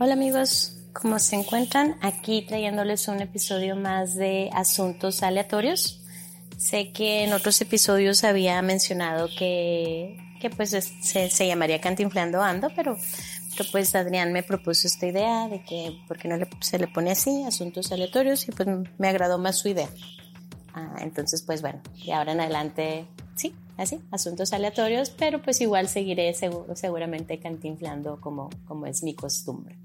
Hola amigos, ¿cómo se encuentran? Aquí trayéndoles un episodio más de Asuntos Aleatorios. Sé que en otros episodios había mencionado que, que pues se, se, llamaría Cantinflando Ando, pero, pero, pues Adrián me propuso esta idea de que, ¿por qué no le, se le pone así, Asuntos Aleatorios? Y pues me agradó más su idea. Ah, entonces, pues bueno, de ahora en adelante, así, asuntos aleatorios, pero pues igual seguiré seguramente cantinflando como, como es mi costumbre.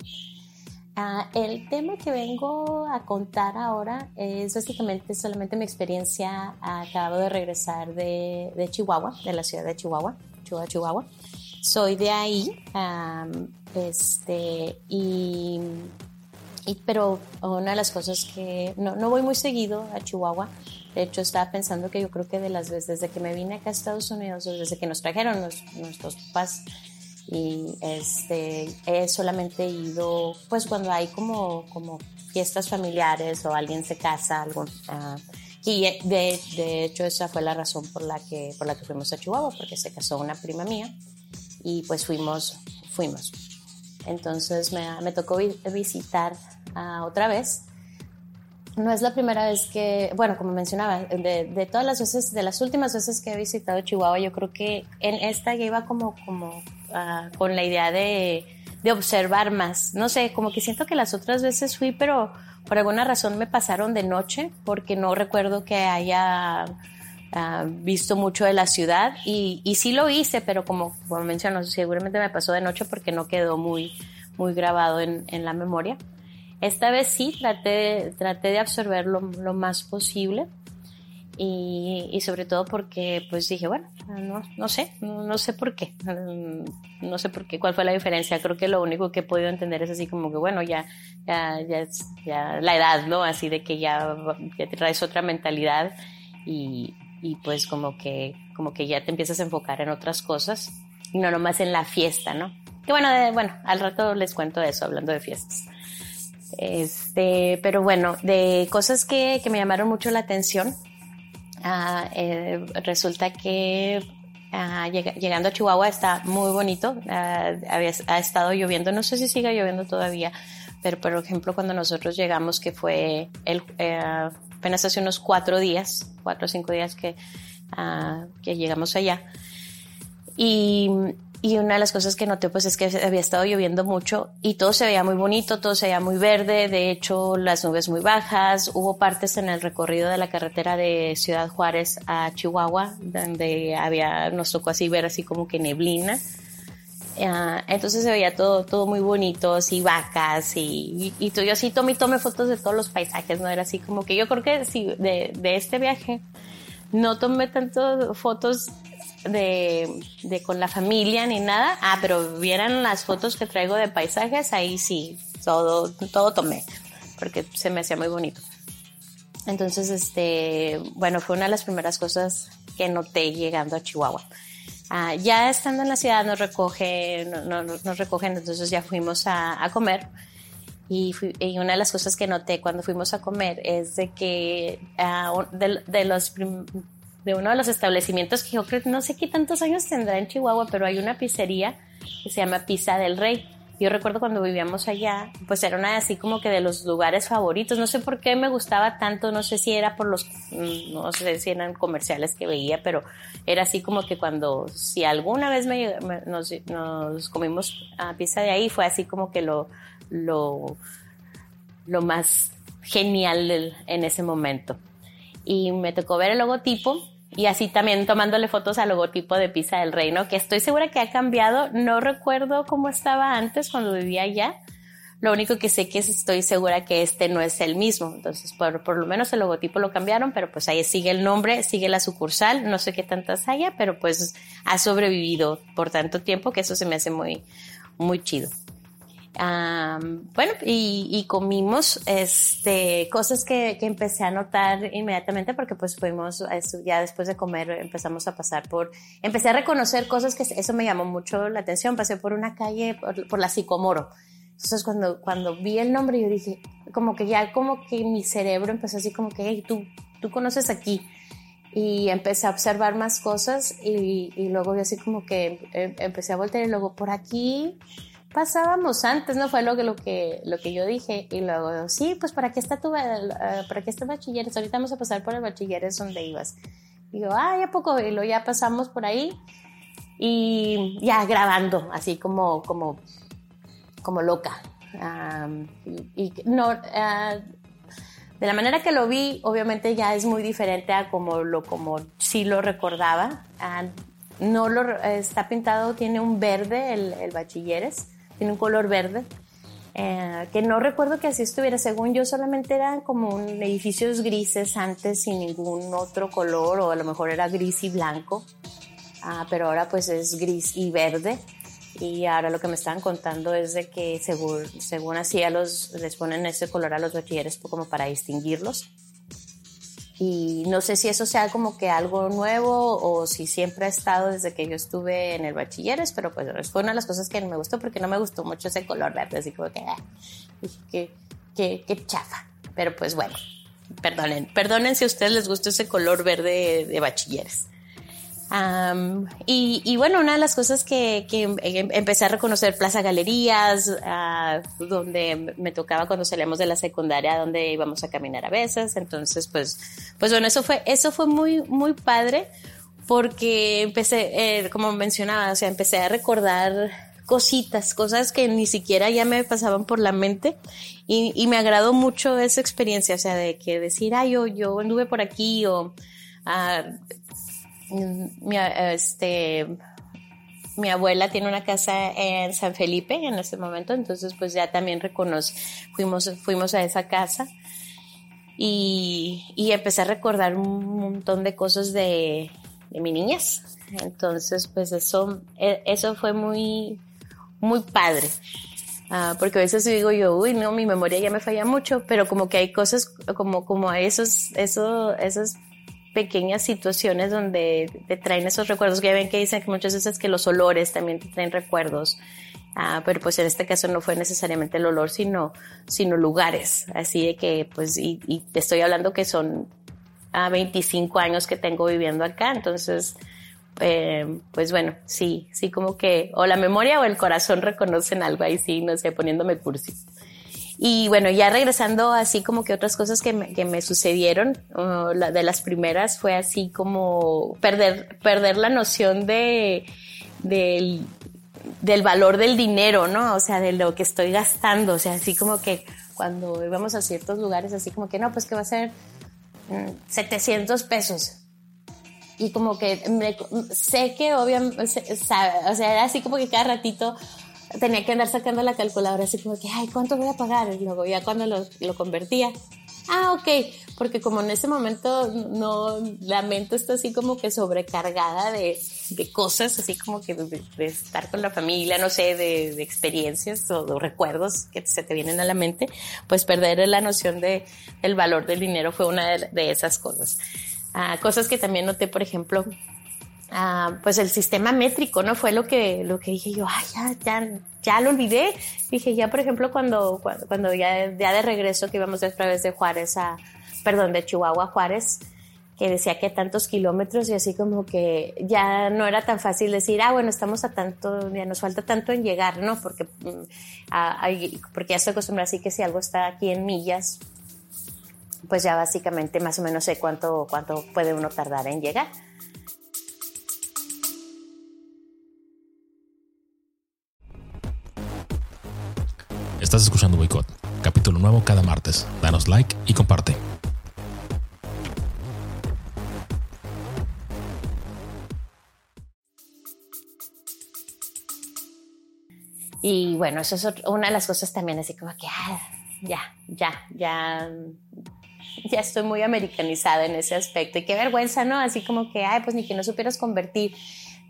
Ah, el tema que vengo a contar ahora es básicamente solamente mi experiencia. Acabo de regresar de, de Chihuahua, de la ciudad de Chihuahua, Chihuahua, Chihuahua. Soy de ahí, este, y, y, pero una de las cosas que no, no voy muy seguido a Chihuahua, de hecho, estaba pensando que yo creo que de las veces desde que me vine acá a Estados Unidos, desde que nos trajeron nuestros papás, y este, he solamente ido, pues cuando hay como, como fiestas familiares o alguien se casa, algún, uh, y de, de, hecho esa fue la razón por la, que, por la que fuimos a Chihuahua, porque se casó una prima mía y pues fuimos, fuimos. Entonces me, me tocó visitar uh, otra vez no es la primera vez que, bueno, como mencionaba, de, todas las veces, de las últimas veces que he visitado Chihuahua, yo creo que en esta ya iba como, como uh, con la idea de, de, observar más. No sé, como que siento que las otras veces fui, pero por alguna razón me pasaron de noche, porque no recuerdo que haya uh, visto mucho de la ciudad. Y, y sí lo hice, pero como, como menciono, seguramente me pasó de noche porque no quedó muy, muy grabado en, en la memoria. Esta vez sí, traté, traté de absorber lo, más posible y, sobre todo porque pues dije, bueno, no, no sé, no, sé por qué, no sé por qué, cuál fue la diferencia. Creo que lo único que he podido entender es así como que, bueno, ya, ya, ya, la edad, ¿no? Así de que ya, ya traes otra mentalidad y, y pues como que, como que ya te empiezas a enfocar en otras cosas y no nomás en la fiesta, ¿no? Que bueno, bueno, al rato les cuento eso hablando de fiestas. Este, pero bueno, de cosas que, que me llamaron mucho la atención, uh, eh, resulta que uh, lleg llegando a Chihuahua está muy bonito. Uh, había, ha estado lloviendo, no sé si siga lloviendo todavía, pero por ejemplo cuando nosotros llegamos, que fue el, eh, apenas hace unos cuatro días, cuatro o cinco días que, que llegamos allá. Y y una de las cosas que noté pues es que había estado lloviendo mucho y todo se veía muy bonito, todo se veía muy verde, de hecho las nubes muy bajas, hubo partes en el recorrido de la carretera de Ciudad Juárez a Chihuahua donde había, nos tocó así ver así como que neblina. Uh, entonces se veía todo, todo muy bonito, así vacas y, y, y yo así tomé, tomé fotos de todos los paisajes, ¿no? Era así como que yo creo que sí, de, de este viaje no tomé tantas fotos de, de, con la familia ni nada. Ah, pero vieran las fotos que traigo de paisajes, ahí sí, todo, todo tomé, porque se me hacía muy bonito. Entonces, este, bueno, fue una de las primeras cosas que noté llegando a Chihuahua. Ah, ya estando en la ciudad nos recogen, no, no, nos recogen, entonces ya fuimos a, comer. Y, una de las cosas que noté cuando fuimos a comer es de que uh, de, los de uno de los establecimientos que yo creo, no sé qué tantos años tendrá en Chihuahua, pero hay una pizzería que se llama Pizza del Rey. Yo recuerdo cuando vivíamos allá, pues era una así como que de los lugares favoritos. No sé por qué me gustaba tanto, no sé si era por los, mm, no sé si eran comerciales que veía, pero era así como que cuando, si alguna vez me, me, nos, comimos a pizza de ahí, fue así como que lo, lo, lo más genial en ese momento. Y me tocó ver el logotipo y así también tomándole fotos al logotipo de Pizza del Reino, que estoy segura que ha cambiado. No recuerdo cómo estaba antes cuando vivía allá. Lo único que sé que es, estoy segura que este no es el mismo. Entonces, por, por lo menos el logotipo lo cambiaron, pero pues ahí sigue el nombre, sigue la sucursal. No sé qué tantas haya, pero pues ha sobrevivido por tanto tiempo que eso se me hace muy, muy chido. Um, bueno, y, y, comimos este, cosas que, que, empecé a notar inmediatamente porque pues fuimos, ya después de comer empezamos a pasar por, empecé a reconocer cosas que eso me llamó mucho la atención, pasé por una calle, por, por la Sicomoro. Entonces cuando, cuando vi el nombre yo dije, como que ya como que mi cerebro empezó así como que, hey, tú, tú conoces aquí. Y empecé a observar más cosas y, y luego yo así como que em, empecé a voltear y luego por aquí pasábamos antes, ¿no? Fue lo que, lo que, lo que yo dije. Y luego, sí, pues ¿para qué está tu, para qué está bachilleres? Ahorita vamos a pasar por el bachilleres donde ibas. Y yo, ah, ya poco, y luego ya pasamos por ahí y ya grabando, así como, como, como loca. y, no, ah, de la manera que lo vi, obviamente ya es muy diferente a como lo, como sí lo recordaba. Ah, no lo, está pintado, tiene un verde el, el bachilleres, tiene un color verde. Eh, que no recuerdo que así estuviera, según yo solamente eran como edificios grises antes sin ningún otro color o a lo mejor era gris y blanco, ah, pero ahora pues es gris y verde y ahora lo que me estaban contando es de que según, según así a los, les ponen ese color a los bachilleres como para distinguirlos y no sé si eso sea como que algo nuevo o si siempre ha estado desde que yo estuve en el bachilleres, pero pues fue una de las cosas que me gustó porque no me gustó mucho ese color verde, así como que, ah, que, chafa. Pero pues bueno, perdonen, perdonen si a ustedes les gusta ese color verde de bachilleres y, bueno, una de las cosas que, em, empecé a reconocer Plaza Galerías, uh, donde me tocaba cuando salíamos de la secundaria, donde íbamos a caminar a veces. Entonces, pues, pues bueno, eso fue, eso fue muy, muy padre porque empecé, eh, como mencionaba, o sea, empecé a recordar cositas, cosas que ni siquiera ya me pasaban por la mente y, me agradó mucho esa experiencia, o sea, de que decir, ay, yo, yo anduve por aquí o uh, mi, este, mi abuela tiene una casa en San Felipe en ese momento, entonces pues ya también reconoce, fuimos, fuimos a esa casa y, y empecé a recordar un montón de cosas de, de mi niñez. Entonces pues eso, e, eso fue muy, muy padre. Uh, porque a veces digo yo, uy, no, mi memoria ya me falla mucho, pero como que hay cosas, como, como esos, eso, esos pequeñas situaciones donde te traen esos recuerdos, que ya ven que dicen que muchas veces que los olores también te traen recuerdos, ah, pero pues en este caso no fue necesariamente el olor, sino, sino lugares, así de que pues, y, te estoy hablando que son a 25 años que tengo viviendo acá, entonces, eh, pues bueno, sí, sí como que o la memoria o el corazón reconocen algo ahí, sí, no sé, poniéndome cursi. Y bueno, ya regresando así como que otras cosas que me, que me sucedieron, de las primeras fue así como perder, perder la noción de, del, valor del dinero, ¿no? O sea, de lo que estoy gastando, o sea, así como que cuando íbamos a ciertos lugares, así como que no, pues que va a ser 700 mm, pesos. Y como que sé que obviamente, o sea, era así como que cada ratito tenía que andar sacando la calculadora así como que, ay, ¿cuánto voy a pagar? Y luego ya cuando lo, lo convertía, ah, ok, porque como en ese momento no, la mente está así como que sobrecargada de, de cosas, así como que de, estar con la familia, no sé, de, de experiencias o de recuerdos que se te vienen a la mente, pues perder la noción de el valor del dinero fue una de, esas cosas. Ah, cosas que también noté, por ejemplo, Ah, pues el sistema métrico, ¿no? Fue lo que, lo que dije yo, ay, ya, ya, ya lo olvidé. Dije, ya, por ejemplo, cuando, cuando, ya, ya de regreso que íbamos a través de Juárez a, perdón, de Chihuahua a Juárez, que decía que tantos kilómetros y así como que ya no era tan fácil decir, ah, bueno, estamos a tanto, ya nos falta tanto en llegar, ¿no? Porque, mm, porque ya estoy acostumbrada así que si algo está aquí en millas, pues ya básicamente más o menos sé cuánto, cuánto puede uno tardar en llegar. Estás escuchando Boicot, capítulo nuevo cada martes. Danos like y comparte. Y bueno, eso es una de las cosas también, así como que, ah, ya, ya, ya, ya estoy muy americanizada en ese aspecto. Y qué vergüenza, ¿no? Así como que, ay, pues ni que no supieras convertir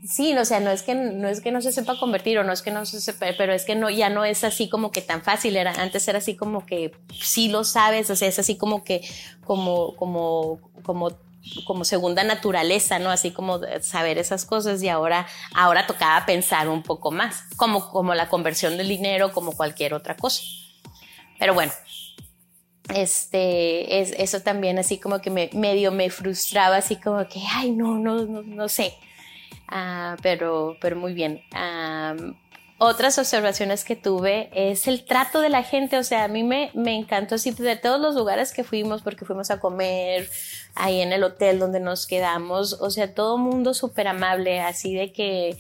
sí, o sea, no es que no es que no se sepa convertir o no es que no se sepa, pero es que no ya no es así como que tan fácil, era antes era así como que sí lo sabes, o sea, es así como que como como como como segunda naturaleza, ¿no? Así como saber esas cosas y ahora ahora tocaba pensar un poco más, como como la conversión del dinero, como cualquier otra cosa. Pero bueno, este, es, eso también así como que me, medio me frustraba, así como que, ay, no, no, no, no sé. Ah, pero, pero muy bien. otras observaciones que tuve es el trato de la gente. O sea, a mí me, me encantó así de todos los lugares que fuimos, porque fuimos a comer ahí en el hotel donde nos quedamos. O sea, todo mundo súper amable, así de que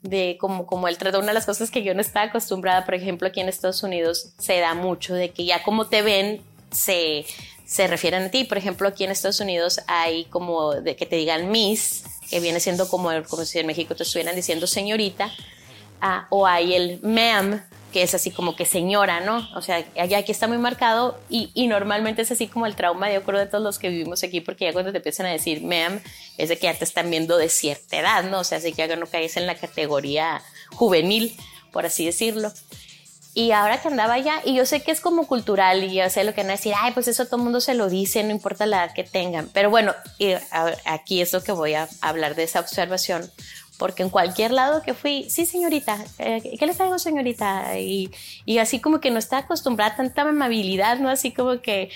de como, como el trato, una de las cosas que yo no estaba acostumbrada, por ejemplo, aquí en Estados Unidos se da mucho de que ya como te ven, se, se refieren a ti. Por ejemplo, aquí en Estados Unidos hay como de que te digan Miss, que viene siendo como, como si en México te estuvieran diciendo señorita, ah, o hay el ma'am, que es así como que señora, ¿no? O sea, aquí está muy marcado y, y, normalmente es así como el trauma, yo creo, de todos los que vivimos aquí, porque ya cuando te empiezan a decir ma'am, es de que ya te están viendo de cierta edad, ¿no? O sea, así que ya no caes en la categoría juvenil, por así decirlo. Y ahora que andaba allá, y yo sé que es como cultural, y yo sé lo que van a decir, ay, pues eso todo el mundo se lo dice, no importa la edad que tengan. Pero bueno, y aquí es lo que voy a hablar de esa observación, porque en cualquier lado que fui, sí, señorita, eh, ¿qué le traigo, señorita? Y, y así como que no está acostumbrada a tanta amabilidad, ¿no? Así como que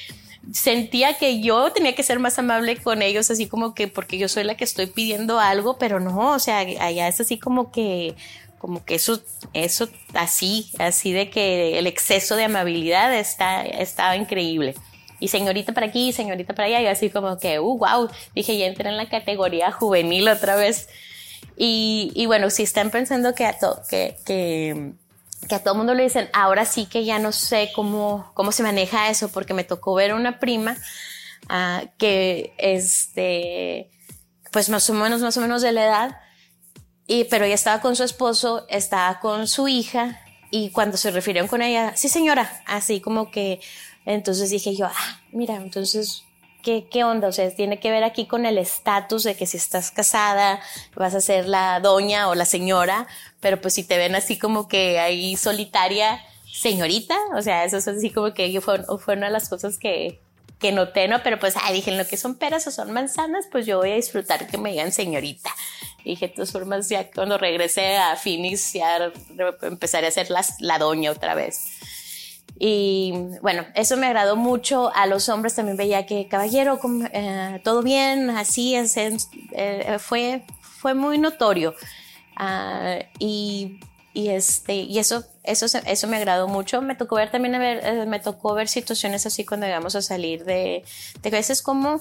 sentía que yo tenía que ser más amable con ellos, así como que porque yo soy la que estoy pidiendo algo, pero no, o sea, allá es así como que como que eso, eso así, así de que el exceso de amabilidad está, estaba increíble. Y señorita para aquí, señorita para allá, y así como que, uh, wow, dije, ya entré en la categoría juvenil otra vez. Y, y bueno, si están pensando que a, to, que, que, que a todo mundo le dicen, ahora sí que ya no sé cómo, cómo se maneja eso, porque me tocó ver una prima uh, que, este, pues más o menos, más o menos de la edad, y, pero ella estaba con su esposo, estaba con su hija y cuando se refirieron con ella, sí señora, así como que, entonces dije yo, ah, mira, entonces, ¿qué, qué onda? O sea, tiene que ver aquí con el estatus de que si estás casada, vas a ser la doña o la señora, pero pues si te ven así como que ahí solitaria, señorita, o sea, eso es así como que fue, fue una de las cosas que, que noté, ¿no? Pero pues, dije, lo que son peras o son manzanas, pues yo voy a disfrutar que me digan señorita. Dije, de todas formas, ya cuando regresé a Phoenix, ya empezaré a ser la, la doña otra vez. Y bueno, eso me agradó mucho. A los hombres también veía que, caballero, eh, todo bien, así eh, fue, fue muy notorio. Y y este y eso eso eso me agradó mucho. Me tocó ver también eh, me tocó ver situaciones así cuando íbamos a salir de de veces como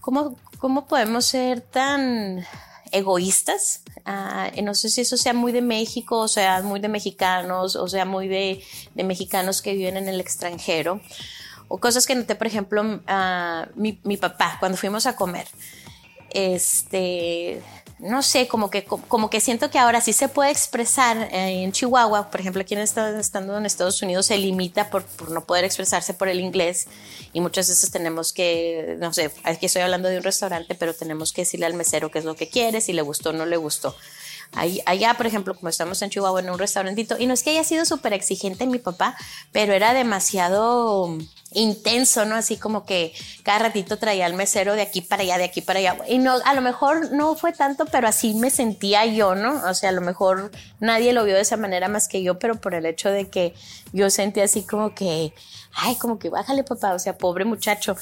cómo, cómo podemos ser tan egoístas. Uh, no sé si eso sea muy de México o sea muy de mexicanos o sea muy de, de mexicanos que viven en el extranjero. O cosas que noté por ejemplo uh, mi, mi papá cuando fuimos a comer este no sé, como que, como que siento que ahora sí se puede expresar eh, en Chihuahua, por ejemplo, aquí en estando en Estados Unidos se limita por, por, no poder expresarse por el inglés y muchas veces tenemos que, no sé, aquí estoy hablando de un restaurante, pero tenemos que decirle al mesero qué es lo que quiere, si le gustó o no le gustó. Allá, por ejemplo, como estamos en Chihuahua en un restaurantito, y no es que haya sido súper exigente mi papá, pero era demasiado intenso, ¿no? Así como que cada ratito traía al mesero de aquí para allá, de aquí para allá. Y no, a lo mejor no fue tanto, pero así me sentía yo, ¿no? O sea, a lo mejor nadie lo vio de esa manera más que yo, pero por el hecho de que yo sentí así como que, ay, como que bájale papá, o sea, pobre muchacho.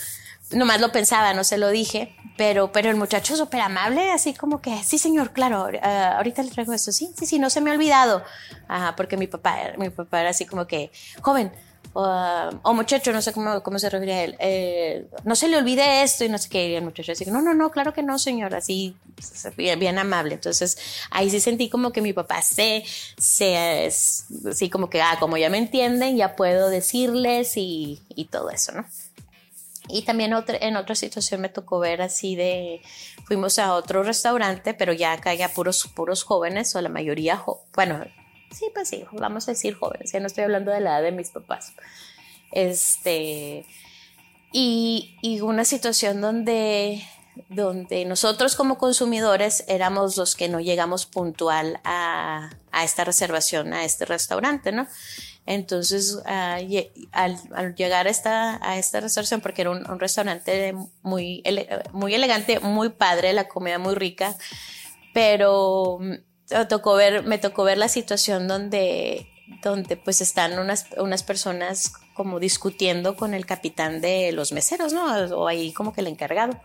Nomás lo pensaba, no se lo dije, pero, pero el muchacho súper amable, así como que, sí señor, claro, uh, ahorita le traigo esto, sí, sí, sí, no se me ha olvidado, uh, porque mi papá, mi papá era así como que, joven, o, muchacho, no sé cómo, cómo se refiere a él, eh, no se le olvide esto y no sé qué, y el muchacho así, no, no, no, claro que no, señor, así, bien, bien amable. Entonces, ahí sí sentí como que mi papá se, se, sí, como que, ah, como ya me entienden, ya puedo decirles y, y todo eso, ¿no? Y también otra, en otra situación me tocó ver así de, fuimos a otro restaurante, pero ya acá ya puros, puros jóvenes, o la mayoría, bueno, sí, pues sí, vamos a decir jóvenes, ya no estoy hablando de la edad de mis papás. Este, y, y una situación donde, donde nosotros como consumidores éramos los que no llegamos puntual a, a esta reservación, a este restaurante, ¿no? Entonces, uh, al, llegar a esta, a esta restauración, porque era un, restaurante muy, muy elegante, muy padre, la comida muy rica, pero me tocó ver, me tocó ver la situación donde, donde pues están unas, unas personas como discutiendo con el capitán de los meseros, ¿no? O ahí como que el encargado.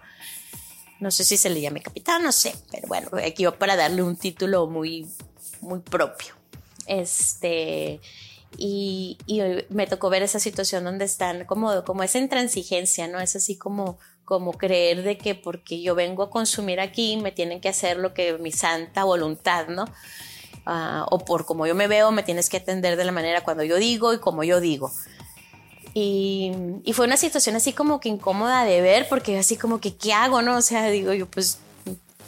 No sé si se le llame capitán, no sé, pero bueno, aquí va para darle un título muy, muy propio. Este, y, y, me tocó ver esa situación donde están como, como esa intransigencia, ¿no? Es así como, como creer de que porque yo vengo a consumir aquí me tienen que hacer lo que mi santa voluntad, ¿no? Ah, o por como yo me veo me tienes que atender de la manera cuando yo digo y como yo digo. Y, y, fue una situación así como que incómoda de ver, porque así como que, ¿qué hago? No, o sea, digo yo, pues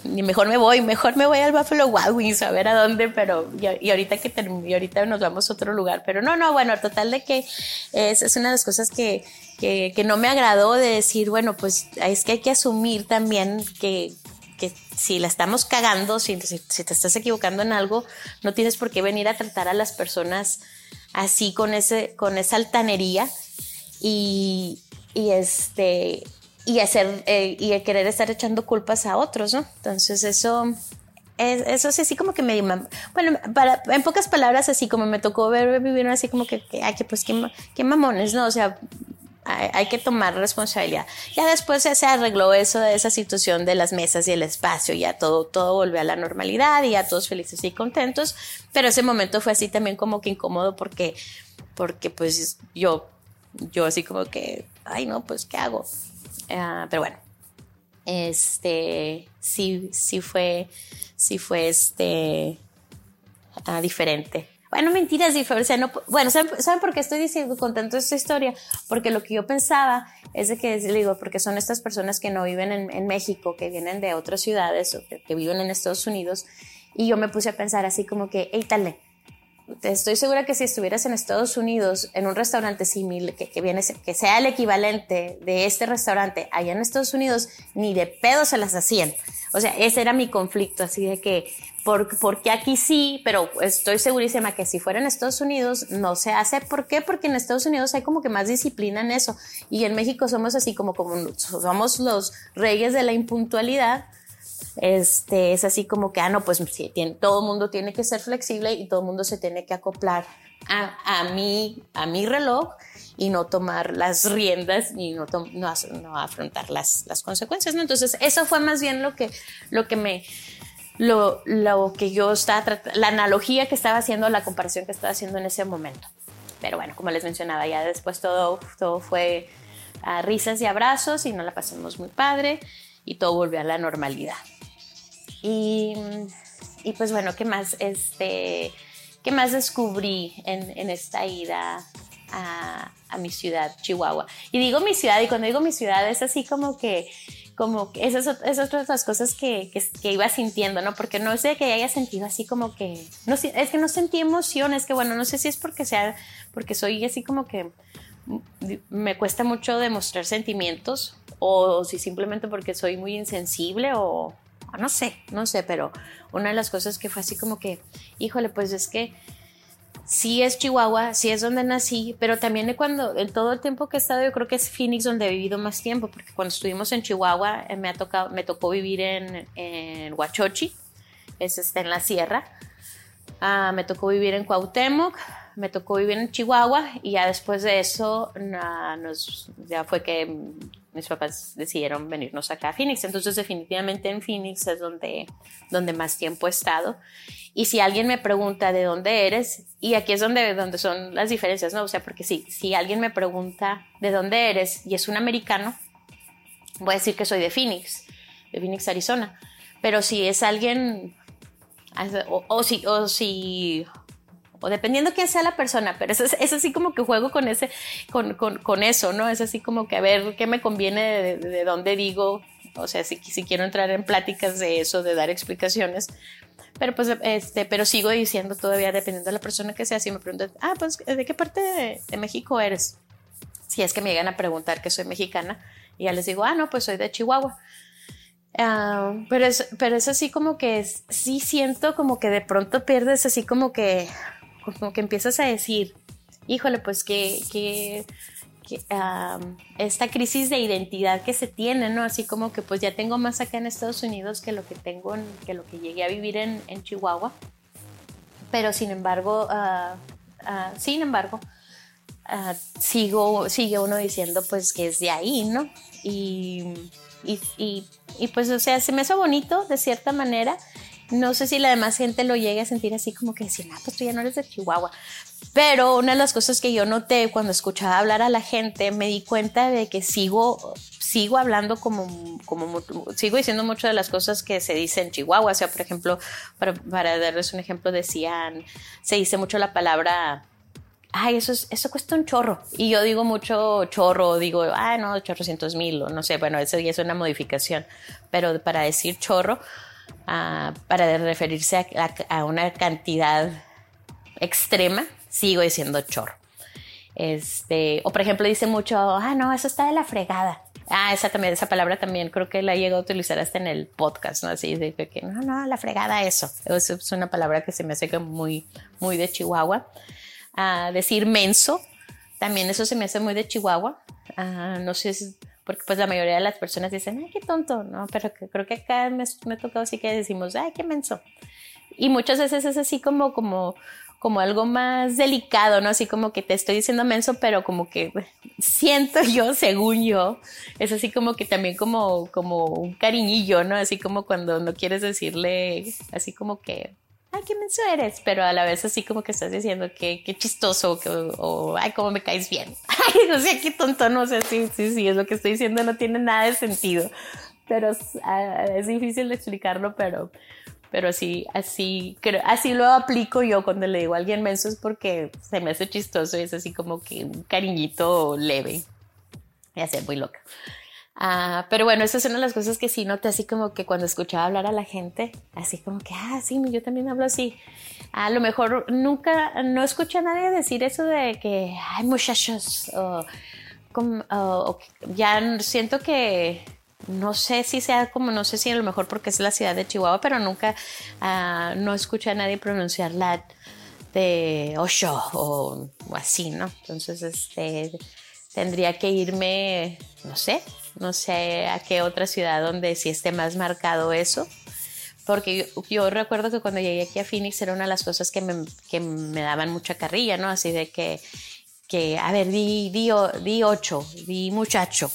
ni mejor me voy, mejor me voy al Buffalo Wild Wings a ver a dónde, pero y, ahorita que y ahorita nos vamos a otro lugar, pero no, no, bueno, total de que es, es una de las cosas que, que, que, no me agradó de decir, bueno, pues es que hay que asumir también que, que si la estamos cagando, si, si, te estás equivocando en algo, no tienes por qué venir a tratar a las personas así con, ese, con esa altanería. Y, y este y hacer eh, y querer estar echando culpas a otros, ¿no? Entonces eso es, eso sí, así como que me bueno, para, en pocas palabras así como me tocó ver vivir así como que, que, que pues qué, qué mamones, ¿no? O sea, hay, que tomar responsabilidad. Ya después se arregló eso de esa situación de las mesas y el espacio, ya todo, todo volvió a la normalidad y ya todos felices y contentos, pero ese momento fue así también como que incómodo porque, porque pues yo, yo así como que, ay no, pues ¿qué hago? Ah, pero bueno, este, sí, sí fue, sí fue este, uh, diferente. Bueno, mentiras, o sea, no, bueno, ¿saben, por qué estoy diciendo, contando esta historia? Porque lo que yo pensaba es de que, digo, porque son estas personas que no viven en, México, que vienen de otras ciudades o que, viven en Estados Unidos, y yo me puse a pensar así como que, hey, tale, estoy segura que si estuvieras en Estados Unidos en un restaurante similar que, que, viene que sea el equivalente de este restaurante allá en Estados Unidos ni de pedo se las hacían o sea ese era mi conflicto así de que porque aquí sí, pero estoy segurísima que si fuera en Estados Unidos no se hace. ¿Por qué? Porque en Estados Unidos hay como que más disciplina en eso. Y en México somos así como, como somos los reyes de la impuntualidad. Este, es así como que, ah, no, pues sí, todo el mundo tiene que ser flexible y todo el mundo se tiene que acoplar a, a, mi, a mi reloj y no tomar las riendas y no, no, no afrontar las, las consecuencias, ¿no? Entonces, eso fue más bien lo que, lo que me, lo, lo que yo estaba la analogía que estaba haciendo, la comparación que estaba haciendo en ese momento. Pero bueno, como les mencionaba, ya después todo, todo fue a risas y abrazos y nos la pasamos muy padre y todo volvió a la normalidad. Y, y pues bueno, ¿qué más? Este, ¿Qué más descubrí en, en esta ida a, a mi ciudad, Chihuahua? Y digo mi ciudad, y cuando digo mi ciudad es así como que como que esas, esas otras cosas que, que, iba sintiendo, ¿no? Porque no sé que haya sentido así como que, no es que no sentí emociones, que bueno, no sé si es porque sea, porque soy así como que me cuesta mucho demostrar sentimientos o si simplemente porque soy muy insensible o, o no sé, no sé, pero una de las cosas que fue así como que, híjole, pues es que sí es Chihuahua, sí es donde nací, pero también cuando, en todo el tiempo que he estado, yo creo que es Phoenix donde he vivido más tiempo, porque cuando estuvimos en Chihuahua eh, me, ha tocado, me tocó vivir en, en Huachochi, es en la sierra, ah, me tocó vivir en Cuauhtémoc, me tocó vivir en Chihuahua y ya después de eso nos, ya fue que mis papás decidieron venirnos acá a Phoenix. Entonces definitivamente en Phoenix es donde, donde más tiempo he estado. Y si alguien me pregunta de dónde eres, y aquí es donde, donde son las diferencias, ¿no? O sea, porque sí, si alguien me pregunta de dónde eres y es un americano, voy a decir que soy de Phoenix, de Phoenix, Arizona. Pero si es alguien, o si, o si o dependiendo quién sea la persona, pero es, es así como que juego con, ese, con, con, con, eso, ¿no? Es así como que a ver qué me conviene de, de, dónde digo, o sea, si, si, quiero entrar en pláticas de eso, de dar explicaciones, pero pues, este, pero sigo diciendo todavía, dependiendo de la persona que sea, si me preguntan, ah, pues, ¿de qué parte de, México eres? Si es que me llegan a preguntar que soy mexicana, y ya les digo, ah, no, pues soy de Chihuahua. Uh, pero, es, pero es así como que sí siento como que de pronto pierdes así como que como que empiezas a decir, híjole, pues que, que, esta crisis de identidad que se tiene, ¿no? Así como que pues ya tengo más acá en Estados Unidos que lo que tengo, que lo que llegué a vivir en, en Chihuahua. Pero sin embargo, uh, sin embargo, uh, sigo, sigue uno diciendo pues que es de ahí, ¿no? Y, y, y, y, pues, o sea, se me hizo bonito de cierta manera no sé si la demás gente lo llegue a sentir así como que decir, ah, pues tú ya no eres de Chihuahua. Pero una de las cosas que yo noté cuando escuchaba hablar a la gente, me di cuenta de que sigo, sigo hablando como, como sigo diciendo muchas de las cosas que se dicen en Chihuahua. O sea, por ejemplo, para, para darles un ejemplo, decían, se dice mucho la palabra ay, eso, es, eso cuesta un chorro. Y yo digo mucho chorro, digo, ah, no, chorrocientos mil, o no sé, bueno, eso ya es una modificación. Pero para decir chorro, ah, para referirse a, una cantidad extrema, sigo diciendo chorro. Este, o por ejemplo, dice mucho, ah, no, eso está de la fregada. Ah, esa también, esa palabra también creo que la he llegado a utilizar hasta en el podcast, ¿no? Así de que, no, no, la fregada, eso. Eso es una palabra que se me hace muy, muy de Chihuahua a decir menso. También eso se me hace muy de Chihuahua. no sé porque pues la mayoría de las personas dicen, ay, qué tonto, ¿no? Pero creo que acá me, me ha tocado así que decimos, ay, qué menso. Y muchas veces es así como, como, como algo más delicado, ¿no? Así como que te estoy diciendo menso, pero como que siento yo, según yo, es así como que también como, como un cariñillo, ¿no? Así como cuando no quieres decirle, así como que ay, qué menso eres, pero a la vez así como que estás diciendo que qué chistoso, que, o, ay, cómo me caes bien. Ay, no sé, qué tonto, no sé, sí, sí, sí, es lo que estoy diciendo, no tiene nada de sentido. Pero ah, es, difícil de explicarlo, pero, pero sí, así, creo, así lo aplico yo cuando le digo a alguien menso es porque se me hace chistoso y es así como que un cariñito leve. Me hace muy loca. Ah, pero bueno, esa es una de las cosas que sí noté, así como que cuando escuchaba hablar a la gente, así como que, ah, sí, yo también hablo así. A lo mejor nunca, no escuché a nadie decir eso de que, ay, muchachos, o, ya siento que, no sé si sea como, no sé si a lo mejor porque es la ciudad de Chihuahua, pero nunca, ah, no escuché a nadie pronunciar la de Osho o, o así, ¿no? Entonces, este, tendría que irme, no sé, no sé a qué otra ciudad donde sí esté más marcado eso. Porque yo, recuerdo que cuando llegué aquí a Phoenix era una de las cosas que me, que me daban mucha carrilla, ¿no? Así de que, que a ver, di, di, di ocho, di muchacho.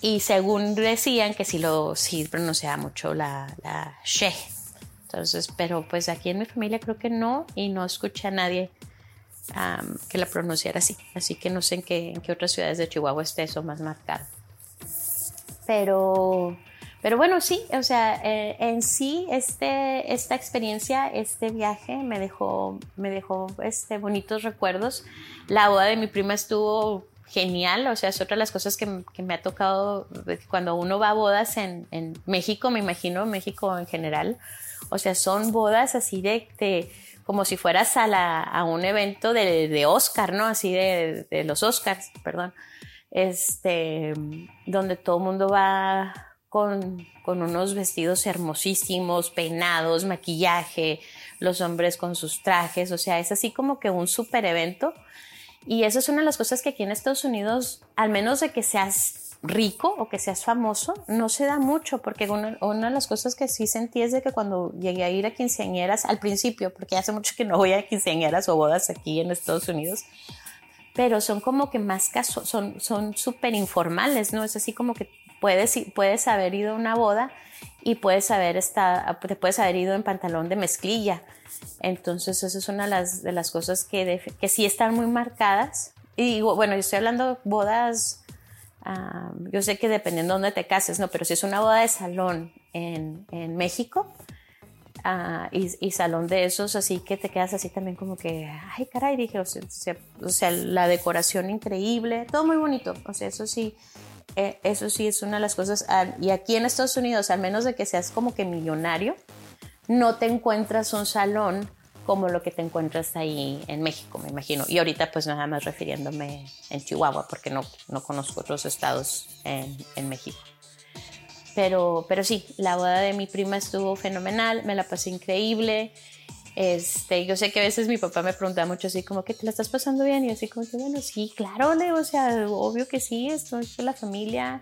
Y según decían que sí lo sí pronunciaba mucho la, la she. Entonces, pero pues aquí en mi familia creo que no y no escuché a nadie que la pronunciara así. Así que no sé en qué, en qué otras ciudades de Chihuahua esté eso más marcado. Pero, pero bueno, sí, o sea, eh, en sí este, esta experiencia, este viaje me dejó, me dejó este, bonitos recuerdos. La boda de mi prima estuvo genial, o sea, es otra de las cosas que, que me ha tocado cuando uno va a bodas en, en, México, me imagino, México en general, o sea, son bodas así de, de como si fueras a, la, a un evento de, de Oscar, ¿no? Así de, de los Oscars, perdón este, donde todo el mundo va con, con, unos vestidos hermosísimos, peinados, maquillaje, los hombres con sus trajes, o sea, es así como que un super evento. Y eso es una de las cosas que aquí en Estados Unidos, al menos de que seas rico o que seas famoso, no se da mucho, porque una, una, de las cosas que sí sentí es de que cuando llegué a ir a quinceañeras al principio, porque hace mucho que no voy a quinceañeras o bodas aquí en Estados Unidos, pero son como que más casos, son son súper informales, ¿no? Es así como que puedes, puedes haber ido a una boda y puedes haber, estado, te puedes haber ido en pantalón de mezclilla. Entonces, eso es una de las, de las cosas que, que sí están muy marcadas. Y bueno, yo estoy hablando de bodas, yo sé que dependiendo de dónde te cases, ¿no? Pero si es una boda de salón en, en México, Ah, y, salón de esos, así que te quedas así también como que, ay caray, dije, o sea, la decoración increíble, todo muy bonito, o sea, eso sí, eh, eso sí es una de las cosas, ah, y aquí en Estados Unidos, al menos de que seas como que millonario, no te encuentras un salón como lo que te encuentras ahí en México, me imagino. Y ahorita pues nada más refiriéndome en Chihuahua, porque no, no conozco otros estados en, en México. Pero, pero sí, la boda de mi prima estuvo fenomenal, me la pasé increíble. Este, yo sé que a veces mi papá me pregunta mucho así como que te la estás pasando bien y así como que bueno, sí, claro, le, o sea, obvio que sí, esto es la familia.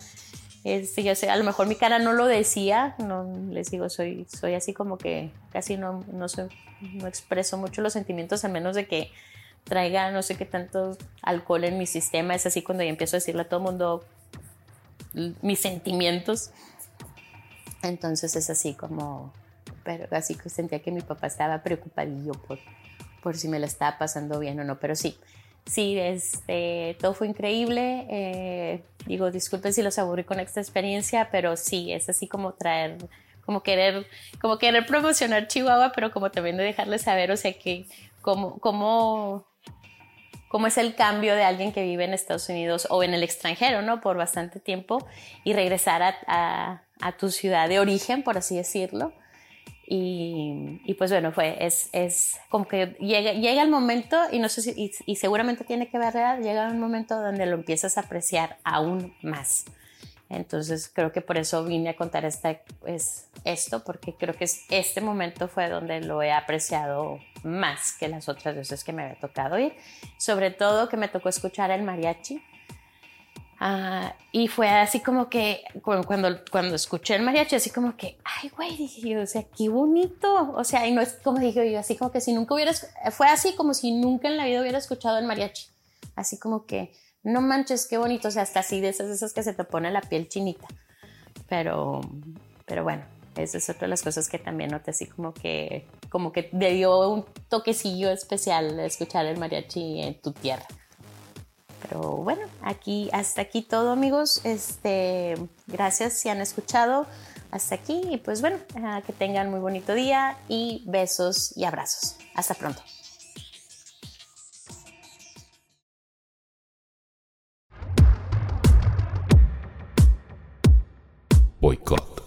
Este, yo sé, a lo mejor mi cara no lo decía, no les digo, soy, soy así como que casi no, no expreso mucho los sentimientos a menos de que traiga no sé qué tanto alcohol en mi sistema, es así cuando yo empiezo a decirle a todo el mundo mis sentimientos. Entonces es así como, pero así que sentía que mi papá estaba preocupadillo por, por si me la estaba pasando bien o no, pero sí, sí, este, todo fue increíble. Eh, digo, disculpen si los aburrí con esta experiencia, pero sí, es así como traer, como querer, como querer promocionar Chihuahua, pero como también de dejarles saber, o sea, que como, como cómo es el cambio de alguien que vive en Estados Unidos o en el extranjero, ¿no? Por bastante tiempo y regresar a, tu ciudad de origen, por así decirlo. Y, pues bueno, fue, es, es como que llega, llega el momento, y no sé y, seguramente tiene que ver, llega un momento donde lo empiezas a apreciar aún más. Entonces creo que por eso vine a contar esta, pues, esto, porque creo que este momento fue donde lo he apreciado más que las otras veces que me había tocado ir. Sobre todo que me tocó escuchar el mariachi. Ah, y fue así como que cuando, cuando escuché el mariachi, así como que, ay, güey, dije yo, o sea, qué bonito. O sea, y no es como dije yo, así como que si nunca hubieras, fue así como si nunca en la vida hubiera escuchado el mariachi. Así como que, no manches, qué bonito, o sea, hasta así de esas, esas que se te pone la piel chinita. Pero, pero bueno, esa es otra de las cosas que también noté así como que, como que le dio un toquecillo especial escuchar el mariachi en tu tierra. Pero bueno, aquí, hasta aquí todo, amigos. Este, gracias si han escuchado hasta aquí. Y pues bueno, ah, que tengan muy bonito día y besos y abrazos. Hasta pronto. Boicot.